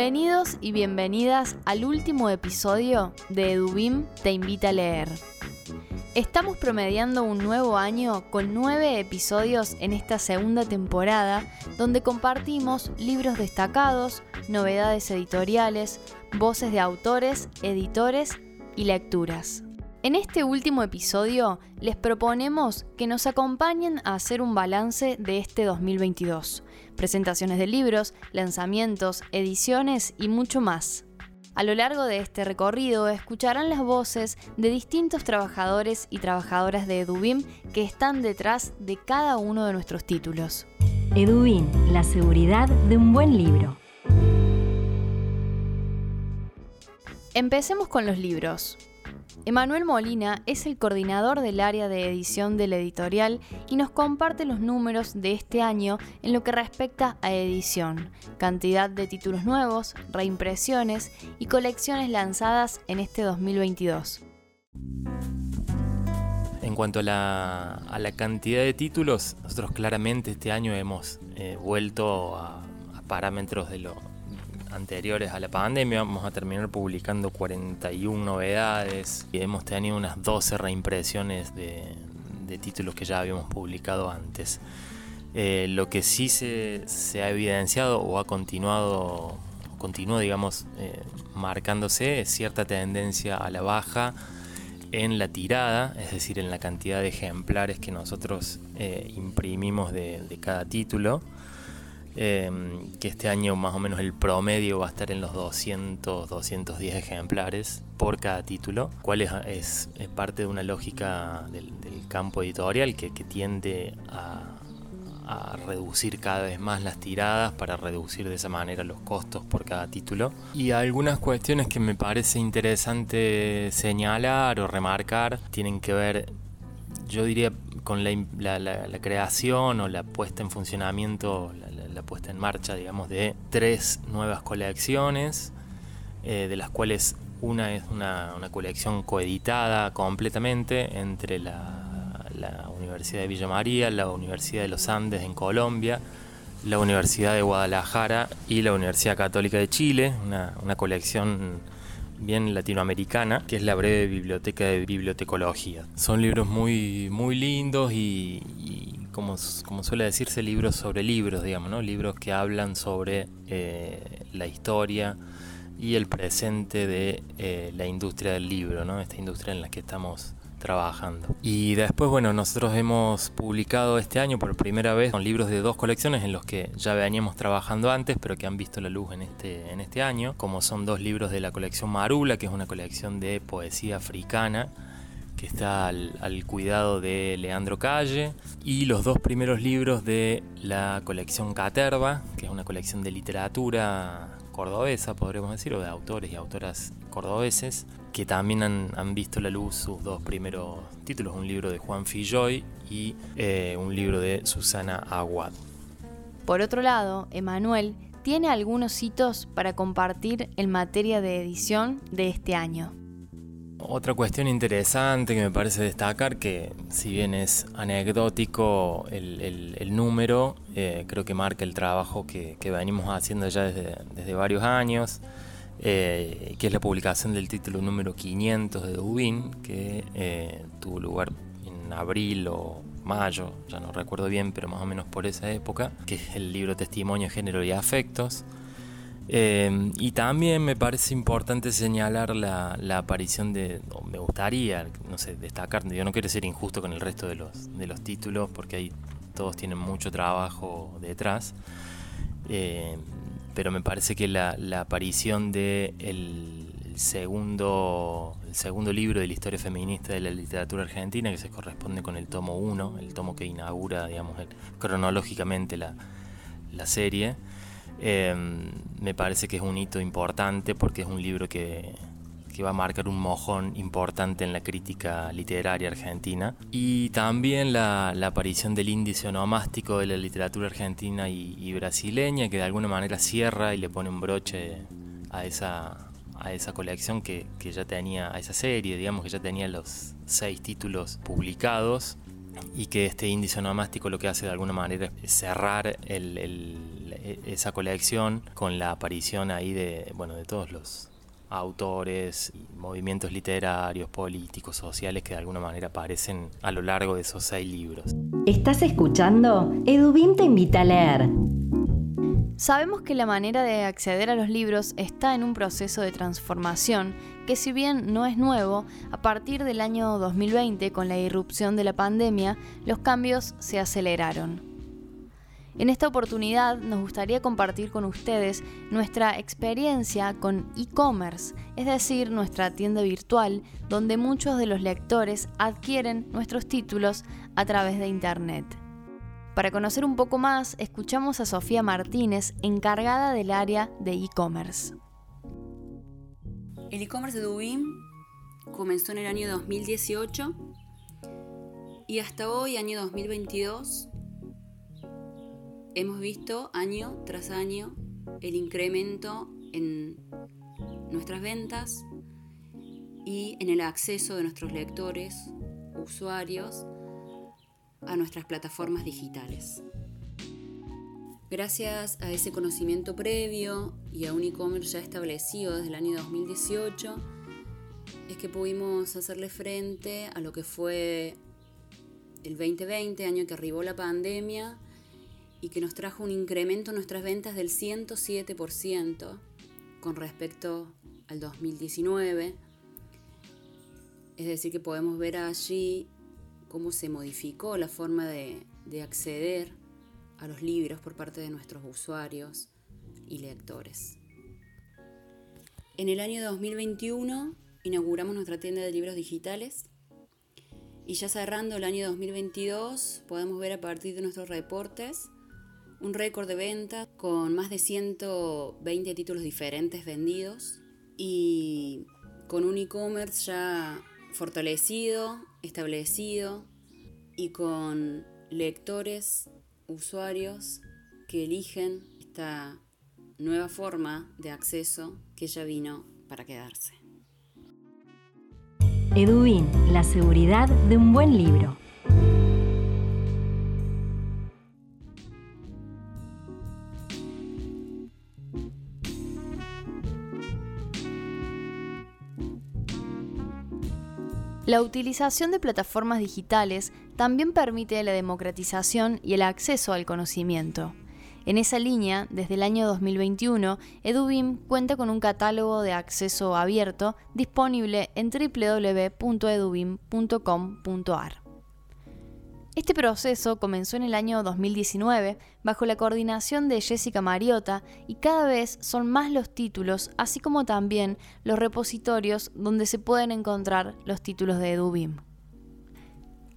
Bienvenidos y bienvenidas al último episodio de Edubim Te invita a leer. Estamos promediando un nuevo año con nueve episodios en esta segunda temporada donde compartimos libros destacados, novedades editoriales, voces de autores, editores y lecturas. En este último episodio les proponemos que nos acompañen a hacer un balance de este 2022, presentaciones de libros, lanzamientos, ediciones y mucho más. A lo largo de este recorrido escucharán las voces de distintos trabajadores y trabajadoras de Edubim que están detrás de cada uno de nuestros títulos. Edubim, la seguridad de un buen libro. Empecemos con los libros. Emanuel Molina es el coordinador del área de edición de la editorial y nos comparte los números de este año en lo que respecta a edición, cantidad de títulos nuevos, reimpresiones y colecciones lanzadas en este 2022. En cuanto a la, cantidad de títulos, nosotros claramente este año hemos eh, vuelto a, a parámetros de lo, anteriores a la pandemia. Vamos a terminar publicando 41 novedades y hemos tenido unas 12 reimpresiones de, títulos que ya habíamos publicado antes. Eh, lo que sí se, ha evidenciado o ha continuado, continúa digamos, eh, marcándose es cierta tendencia a la baja en la tirada, es decir, en la cantidad de ejemplares que nosotros eh, imprimimos de cada título. Em, que este año más o menos el promedio va a estar en los 200, 210 ejemplares por cada título, cual es, parte de una lógica del, campo editorial que, tiende a, reducir cada vez más las tiradas para reducir de esa manera los costos por cada título. Y algunas cuestiones que me parece interesante señalar o remarcar tienen que ver, yo diría, con la, creación o la puesta en funcionamiento, la, puesta en marcha, digamos, de tres nuevas colecciones, eh, de las cuales una es una, colección coeditada completamente entre la, Universidad de Villa María, la Universidad de los Andes en Colombia, la Universidad de Guadalajara y la Universidad Católica de Chile, una, una colección bien latinoamericana, que es la breve biblioteca de bibliotecología. Son libros muy, muy lindos y, como, como, suele decirse, libros sobre libros, digamos, ¿no? Libros que hablan sobre eh, la historia y el presente de eh, la industria del libro, ¿no? Esta industria en la que estamos trabajando. Y después, bueno, nosotros hemos publicado este año por primera vez con libros de dos colecciones en los que ya veníamos trabajando antes, pero que han visto la luz en este, en este año, como son dos libros de la colección Marula, que es una colección de poesía africana que está al, cuidado de Leandro Calle, y los dos primeros libros de la colección Caterva, que es una colección de literatura cordobesa, podríamos decir, o de autores y autoras cordobeses, que también han, visto la luz sus dos primeros títulos, un libro de Juan Filloy y eh, un libro de Susana Aguad. Por otro lado, Emanuel tiene algunos hitos para compartir en materia de edición de este año. Otra cuestión interesante que me parece destacar, que si bien es anecdótico el, número, eh, creo que marca el trabajo que, venimos haciendo ya desde, desde varios años, eh, que es la publicación del título número 500 de Dubin, que eh, tuvo lugar en abril o mayo, ya no recuerdo bien, pero más o menos por esa época, que es el libro Testimonio, Género y Afectos. Eh, y también me parece importante señalar la, aparición de, me gustaría, no sé, destacar, yo no quiero ser injusto con el resto de los, de los títulos, porque ahí todos tienen mucho trabajo detrás. Pero me parece que la, aparición de el segundo, el segundo libro de la historia feminista de la literatura argentina, que se corresponde con el tomo 1, el tomo que inaugura, digamos, cronológicamente la, serie, Em, me parece que es un hito importante porque es un libro que, que va a marcar un mojón importante en la crítica literaria argentina. Y también la, aparición del índice onomástico de la literatura argentina y, brasileña, que de alguna manera cierra y le pone un broche a esa, a esa colección que, que, ya tenía, a esa serie, digamos que ya tenía los seis títulos publicados y que este índice onomástico lo que hace de alguna manera es cerrar esa colección con la aparición ahí de, bueno, de todos los autores, movimientos literarios, políticos, sociales que de alguna manera aparecen a lo largo de esos seis libros. ¿Estás escuchando? Edubim te invita a leer. Sabemos que la manera de acceder a los libros está en un proceso de transformación que si bien no es nuevo, a partir del año 2020 con la irrupción de la pandemia, los cambios se aceleraron. En esta oportunidad nos gustaría compartir con ustedes nuestra experiencia con e-commerce, es decir, nuestra tienda virtual, donde muchos de los lectores adquieren nuestros títulos a través de Internet. Para conocer un poco más, escuchamos a Sofía Martínez, encargada del área de e-commerce. El e-commerce de Dubin comenzó en el año 2018 y hasta hoy, año 2022, hemos visto año tras año el incremento en nuestras ventas y en el acceso de nuestros lectores, usuarios, a nuestras plataformas digitales. Gracias a ese conocimiento previo y a un e-commerce ya establecido desde el año 2018, es que pudimos hacerle frente a lo que fue el 2020, año que arribó la pandemia y que nos trajo un incremento en nuestras ventas del 107% con respecto al 2019. Es decir, que podemos ver allí cómo se modificó la forma de, acceder a los libros por parte de nuestros usuarios y lectores. En el año 2021 inauguramos nuestra tienda de libros digitales y ya cerrando el año 2022 podemos ver a partir de nuestros reportes un récord de ventas con más de 120 títulos diferentes vendidos y con un e-commerce ya fortalecido, establecido y con lectores, usuarios que eligen esta nueva forma de acceso que ya vino para quedarse. Edubin, la seguridad de un buen libro. La utilización de plataformas digitales también permite la democratización y el acceso al conocimiento. En esa línea, desde el año 2021, EduBIM cuenta con un catálogo de acceso abierto disponible en www.edubim.com.ar. Este proceso comenzó en el año 2019 bajo la coordinación de Jessica Mariota y cada vez son más los títulos, así como también los repositorios donde se pueden encontrar los títulos de EduBIM.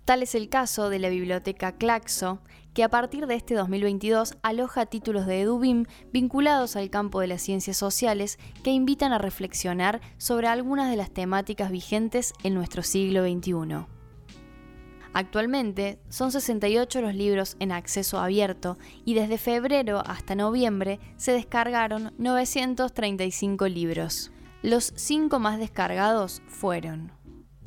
Tal es el caso de la biblioteca Claxo, que a partir de este 2022 aloja títulos de EduBIM vinculados al campo de las ciencias sociales que invitan a reflexionar sobre algunas de las temáticas vigentes en nuestro siglo XXI. Actualmente son 68 los libros en acceso abierto y desde febrero hasta noviembre se descargaron 935 libros. Los cinco más descargados fueron,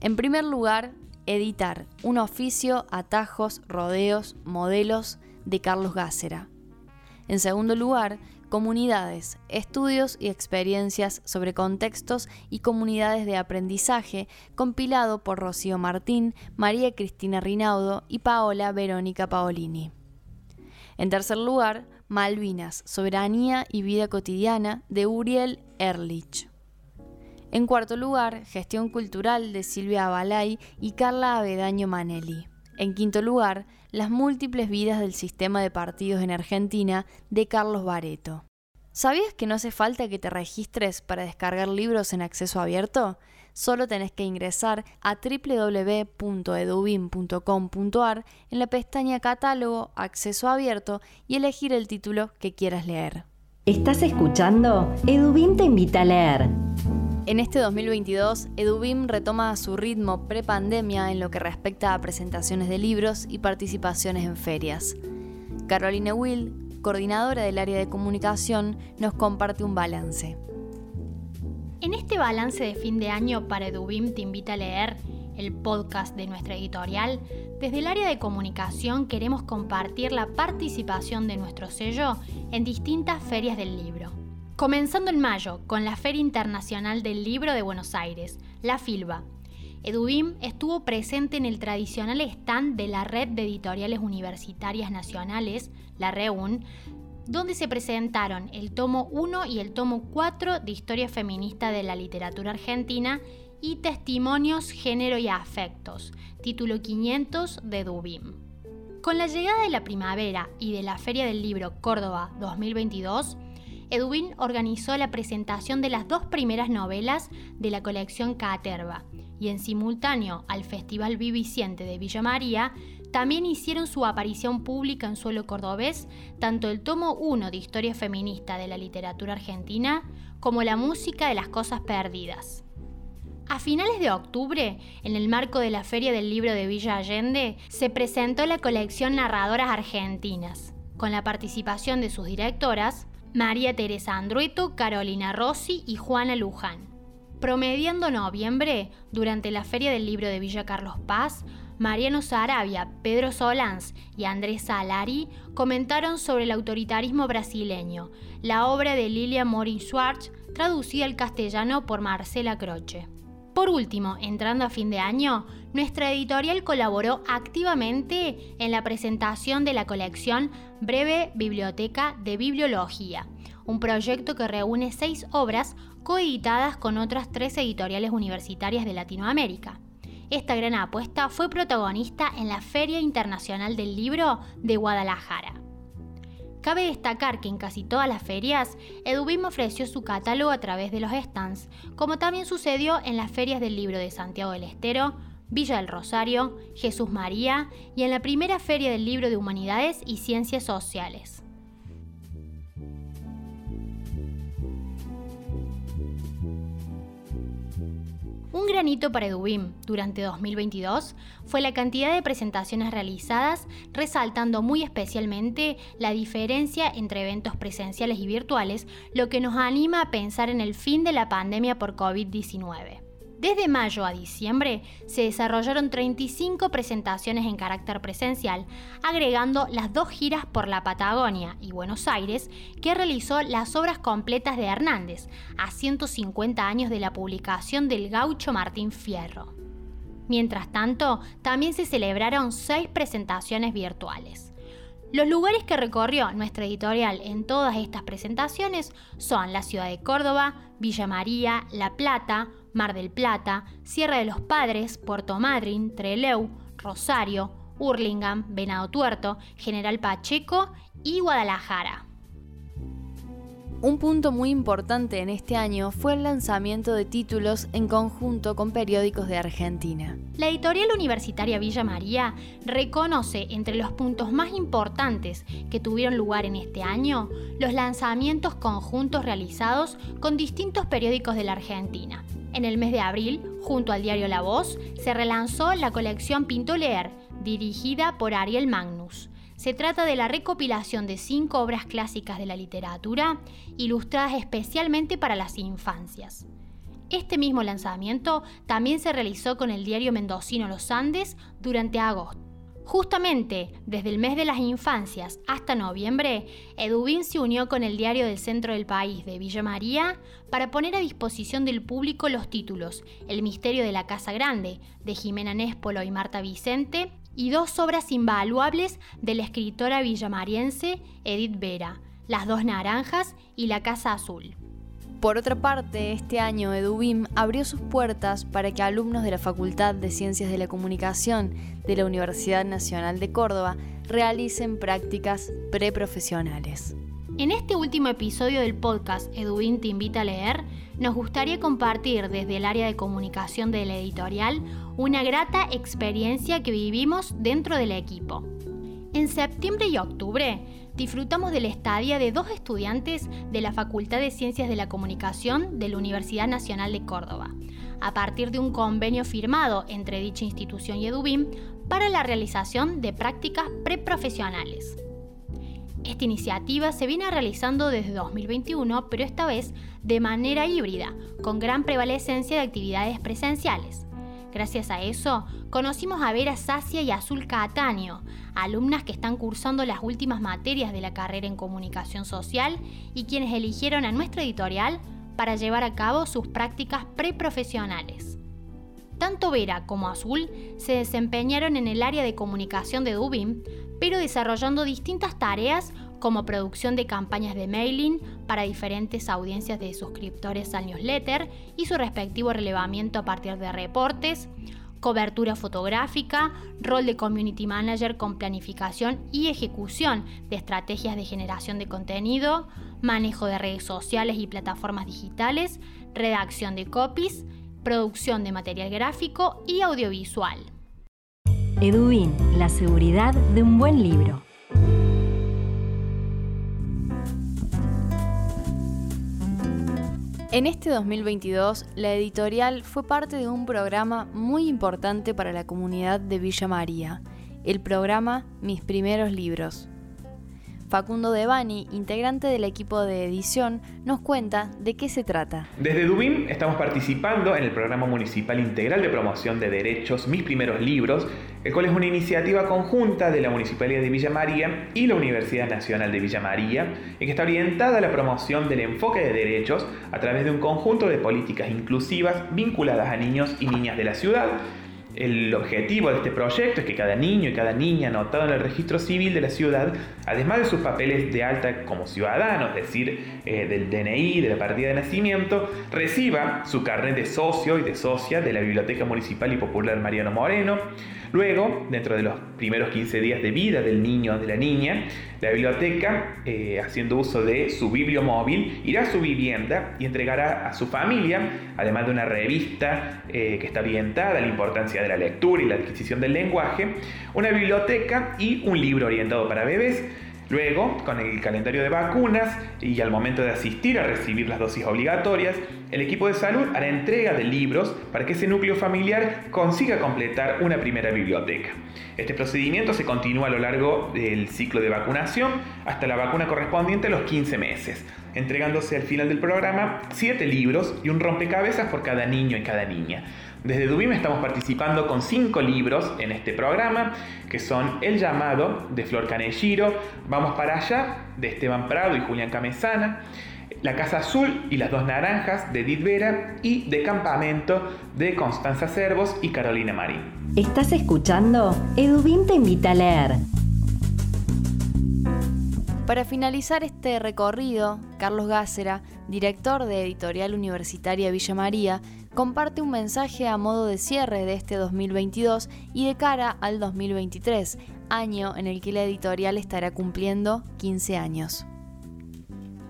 en primer lugar, Editar, un oficio, atajos, rodeos, modelos de Carlos Gácera. En segundo lugar, comunidades, estudios y experiencias sobre contextos y comunidades de aprendizaje, compilado por Rocío Martín, María Cristina Rinaudo y Paola Verónica Paolini. En tercer lugar, Malvinas, Soberanía y Vida Cotidiana de Uriel Erlich. En cuarto lugar, Gestión Cultural de Silvia Abalay y Carla Avedaño Manelli. En quinto lugar, Las múltiples vidas del sistema de partidos en Argentina de Carlos Bareto. ¿Sabías que no hace falta que te registres para descargar libros en acceso abierto? Solo tenés que ingresar a www.edubim.com.ar en la pestaña Catálogo Acceso Abierto y elegir el título que quieras leer. Estás escuchando Edubim te invita a leer. En este 2022, Edubim retoma su ritmo pre-pandemia en lo que respecta a presentaciones de libros y participaciones en ferias. Carolina Will, coordinadora del área de comunicación, nos comparte un balance. En este balance de fin de año para Edubim te invita a leer, el podcast de nuestra editorial, desde el área de comunicación queremos compartir la participación de nuestro sello en distintas ferias del libro. Comenzando en mayo con la Feria Internacional del Libro de Buenos Aires, la FILBA. Edubim estuvo presente en el tradicional stand de la Red de Editoriales Universitarias Nacionales, la REUN, donde se presentaron el tomo 1 y el tomo 4 de Historia Feminista de la Literatura Argentina y Testimonios, Género y Afectos, título 500 de Dubim. Con la llegada de la primavera y de la Feria del Libro Córdoba 2022, Edubin organizó la presentación de las dos primeras novelas de la colección Caterva y en simultáneo al Festival Viviciente de Villa María también hicieron su aparición pública en suelo cordobés tanto el tomo 1 de Historia Feminista de la Literatura Argentina como la música de las Cosas Perdidas. A finales de octubre, en el marco de la Feria del Libro de Villa Allende, se presentó la colección Narradoras Argentinas, con la participación de sus directoras, María Teresa Andrueto, Carolina Rossi y Juana Luján. Promediando noviembre, durante la Feria del Libro de Villa Carlos Paz, Mariano Sarabia, Pedro Solans y Andrés Salari comentaron sobre el autoritarismo brasileño, la obra de Lilia Morin Schwartz, traducida al castellano por Marcela Croce. Por último, entrando a fin de año, nuestra editorial colaboró activamente en la presentación de la colección Breve Biblioteca de Bibliología, un proyecto que reúne seis obras coeditadas con otras tres editoriales universitarias de Latinoamérica. Esta gran apuesta fue protagonista en la Feria Internacional del Libro de Guadalajara. Cabe destacar que en casi todas las ferias, Edubim ofreció su catálogo a través de los stands, como también sucedió en las ferias del libro de Santiago del Estero, Villa del Rosario, Jesús María y en la primera feria del libro de Humanidades y Ciencias Sociales. Un granito para Edubim durante 2022 fue la cantidad de presentaciones realizadas, resaltando muy especialmente la diferencia entre eventos presenciales y virtuales, lo que nos anima a pensar en el fin de la pandemia por COVID-19. Desde mayo a diciembre se desarrollaron 35 presentaciones en carácter presencial, agregando las dos giras por la Patagonia y Buenos Aires que realizó las obras completas de Hernández, a 150 años de la publicación del gaucho Martín Fierro. Mientras tanto, también se celebraron seis presentaciones virtuales. Los lugares que recorrió nuestra editorial en todas estas presentaciones son la ciudad de Córdoba, Villa María, La Plata, Mar del Plata, Sierra de los Padres, Puerto Madryn, Trelew, Rosario, Hurlingham, Venado Tuerto, General Pacheco y Guadalajara. Un punto muy importante en este año fue el lanzamiento de títulos en conjunto con periódicos de Argentina. La editorial universitaria Villa María reconoce entre los puntos más importantes que tuvieron lugar en este año los lanzamientos conjuntos realizados con distintos periódicos de la Argentina. En el mes de abril, junto al diario La Voz, se relanzó la colección Pinto Leer, dirigida por Ariel Magnus. Se trata de la recopilación de cinco obras clásicas de la literatura, ilustradas especialmente para las infancias. Este mismo lanzamiento también se realizó con el diario mendocino Los Andes durante agosto. Justamente desde el mes de las infancias hasta noviembre, Edubín se unió con el diario del centro del país de Villa María para poner a disposición del público los títulos El misterio de la Casa Grande, de Jimena Néspolo y Marta Vicente, y dos obras invaluables de la escritora villamariense Edith Vera, Las dos naranjas y La Casa Azul. Por otra parte, este año EduBIM abrió sus puertas para que alumnos de la Facultad de Ciencias de la Comunicación de la Universidad Nacional de Córdoba realicen prácticas preprofesionales. En este último episodio del podcast EduBIM te invita a leer, nos gustaría compartir desde el área de comunicación de la editorial una grata experiencia que vivimos dentro del equipo. En septiembre y octubre disfrutamos de la estadía de dos estudiantes de la Facultad de Ciencias de la Comunicación de la Universidad Nacional de Córdoba, a partir de un convenio firmado entre dicha institución y Edubim para la realización de prácticas preprofesionales. Esta iniciativa se viene realizando desde 2021, pero esta vez de manera híbrida, con gran prevalecencia de actividades presenciales. Gracias a eso, conocimos a Vera Sacia y Azul Cataño, alumnas que están cursando las últimas materias de la carrera en comunicación social y quienes eligieron a nuestra editorial para llevar a cabo sus prácticas preprofesionales. Tanto Vera como Azul se desempeñaron en el área de comunicación de Dubin, pero desarrollando distintas tareas como producción de campañas de mailing para diferentes audiencias de suscriptores al newsletter y su respectivo relevamiento a partir de reportes, cobertura fotográfica, rol de community manager con planificación y ejecución de estrategias de generación de contenido, manejo de redes sociales y plataformas digitales, redacción de copies, producción de material gráfico y audiovisual. Edubin, la seguridad de un buen libro. En este 2022, la editorial fue parte de un programa muy importante para la comunidad de Villa María, el programa Mis primeros libros. Facundo Devani, integrante del equipo de edición, nos cuenta de qué se trata. Desde Dubín estamos participando en el Programa Municipal Integral de Promoción de Derechos Mis Primeros Libros, el cual es una iniciativa conjunta de la Municipalidad de Villa María y la Universidad Nacional de Villa María, y que está orientada a la promoción del enfoque de derechos a través de un conjunto de políticas inclusivas vinculadas a niños y niñas de la ciudad el objetivo de este proyecto es que cada niño y cada niña anotado en el registro civil de la ciudad, además de sus papeles de alta como ciudadano, es decir, eh, del DNI, de la partida de nacimiento, reciba su carnet de socio y de socia de la Biblioteca Municipal y Popular Mariano Moreno, Luego, dentro de los primeros 15 días de vida del niño o de la niña, la biblioteca, eh, haciendo uso de su bibliomóvil, irá a su vivienda y entregará a su familia, además de una revista eh, que está orientada a la importancia de la lectura y la adquisición del lenguaje, una biblioteca y un libro orientado para bebés Luego, con el calendario de vacunas y al momento de asistir a recibir las dosis obligatorias, el equipo de salud hará entrega de libros para que ese núcleo familiar consiga completar una primera biblioteca. Este procedimiento se continúa a lo largo del ciclo de vacunación hasta la vacuna correspondiente a los 15 meses, entregándose al final del programa 7 libros y un rompecabezas por cada niño y cada niña. Desde Dubim estamos participando con cinco libros en este programa, que son El llamado de Flor Canelliro, Vamos para allá de Esteban Prado y Julián Camesana, La Casa Azul y las dos naranjas de Edith Vera y De Campamento de Constanza Cervos y Carolina Marín. ¿Estás escuchando? Edubim te invita a leer. Para finalizar este recorrido, Carlos Gácera, director de Editorial Universitaria Villa María, comparte un mensaje a modo de cierre de este 2022 y de cara al 2023, año en el que la editorial estará cumpliendo 15 años.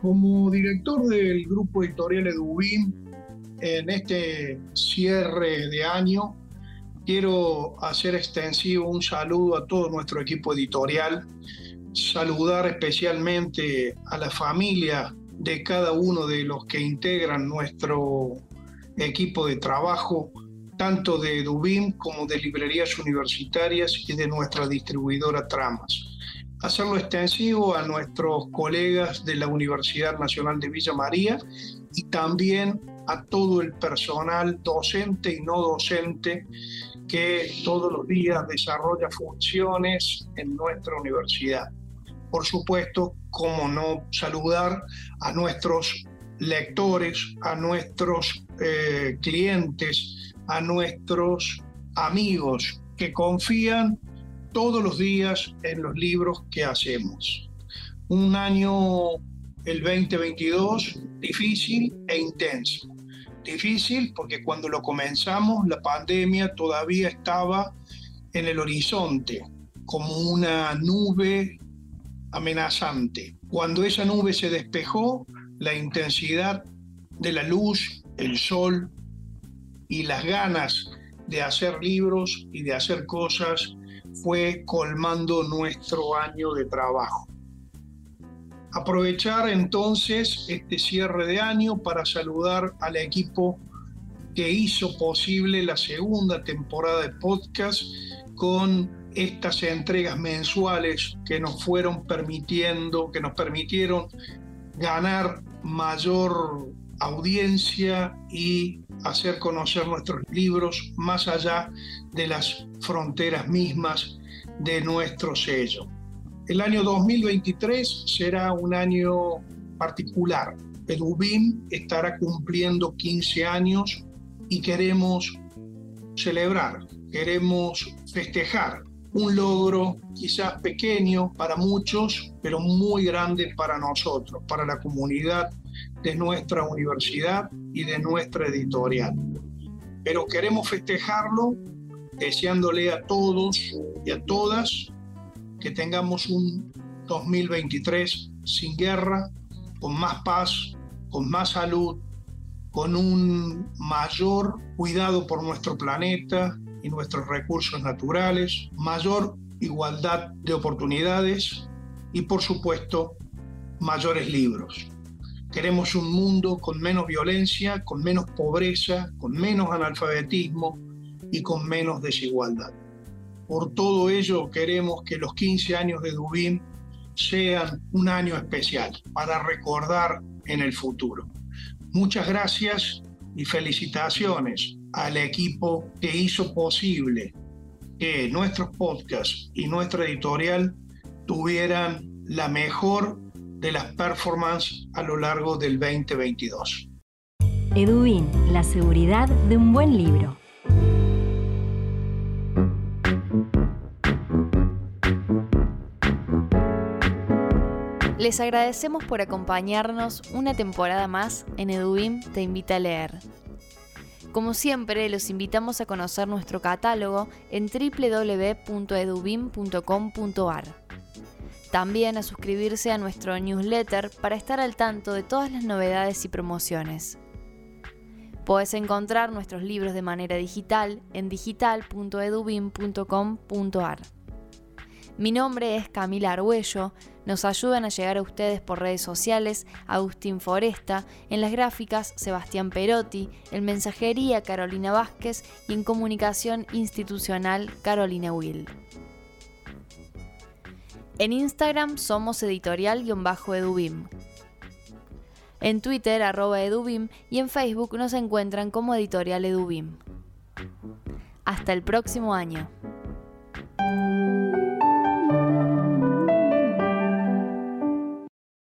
Como director del grupo editorial Edubim, en este cierre de año, quiero hacer extensivo un saludo a todo nuestro equipo editorial, saludar especialmente a la familia de cada uno de los que integran nuestro equipo de trabajo, tanto de Dubim como de librerías universitarias y de nuestra distribuidora Tramas. Hacerlo extensivo a nuestros colegas de la Universidad Nacional de Villa María y también a todo el personal docente y no docente que todos los días desarrolla funciones en nuestra universidad. Por supuesto, como no saludar a nuestros lectores, a nuestros eh, clientes, a nuestros amigos que confían todos los días en los libros que hacemos. Un año, el 2022, difícil e intenso. Difícil porque cuando lo comenzamos la pandemia todavía estaba en el horizonte como una nube amenazante. Cuando esa nube se despejó, la intensidad de la luz, el sol y las ganas de hacer libros y de hacer cosas fue colmando nuestro año de trabajo. Aprovechar entonces este cierre de año para saludar al equipo que hizo posible la segunda temporada de podcast con estas entregas mensuales que nos fueron permitiendo, que nos permitieron ganar mayor audiencia y hacer conocer nuestros libros más allá de las fronteras mismas de nuestro sello. El año 2023 será un año particular. Edubim estará cumpliendo 15 años y queremos celebrar, queremos festejar un logro quizás pequeño para muchos, pero muy grande para nosotros, para la comunidad de nuestra universidad y de nuestra editorial. Pero queremos festejarlo deseándole a todos y a todas que tengamos un 2023 sin guerra, con más paz, con más salud, con un mayor cuidado por nuestro planeta y nuestros recursos naturales, mayor igualdad de oportunidades y por supuesto mayores libros. Queremos un mundo con menos violencia, con menos pobreza, con menos analfabetismo y con menos desigualdad. Por todo ello queremos que los 15 años de Dubín sean un año especial para recordar en el futuro. Muchas gracias y felicitaciones al equipo que hizo posible que nuestros podcasts y nuestra editorial tuvieran la mejor de las performances a lo largo del 2022. Edubin, la seguridad de un buen libro. Les agradecemos por acompañarnos una temporada más en Edubim Te Invita a Leer. Como siempre, los invitamos a conocer nuestro catálogo en www.edubim.com.ar. También a suscribirse a nuestro newsletter para estar al tanto de todas las novedades y promociones. Puedes encontrar nuestros libros de manera digital en digital.edubim.com.ar. Mi nombre es Camila Arguello. Nos ayudan a llegar a ustedes por redes sociales Agustín Foresta, en las gráficas Sebastián Perotti, en mensajería Carolina Vázquez y en comunicación institucional Carolina Will. En Instagram somos editorial-edubim. En Twitter arroba edubim y en Facebook nos encuentran como editorial edubim. Hasta el próximo año.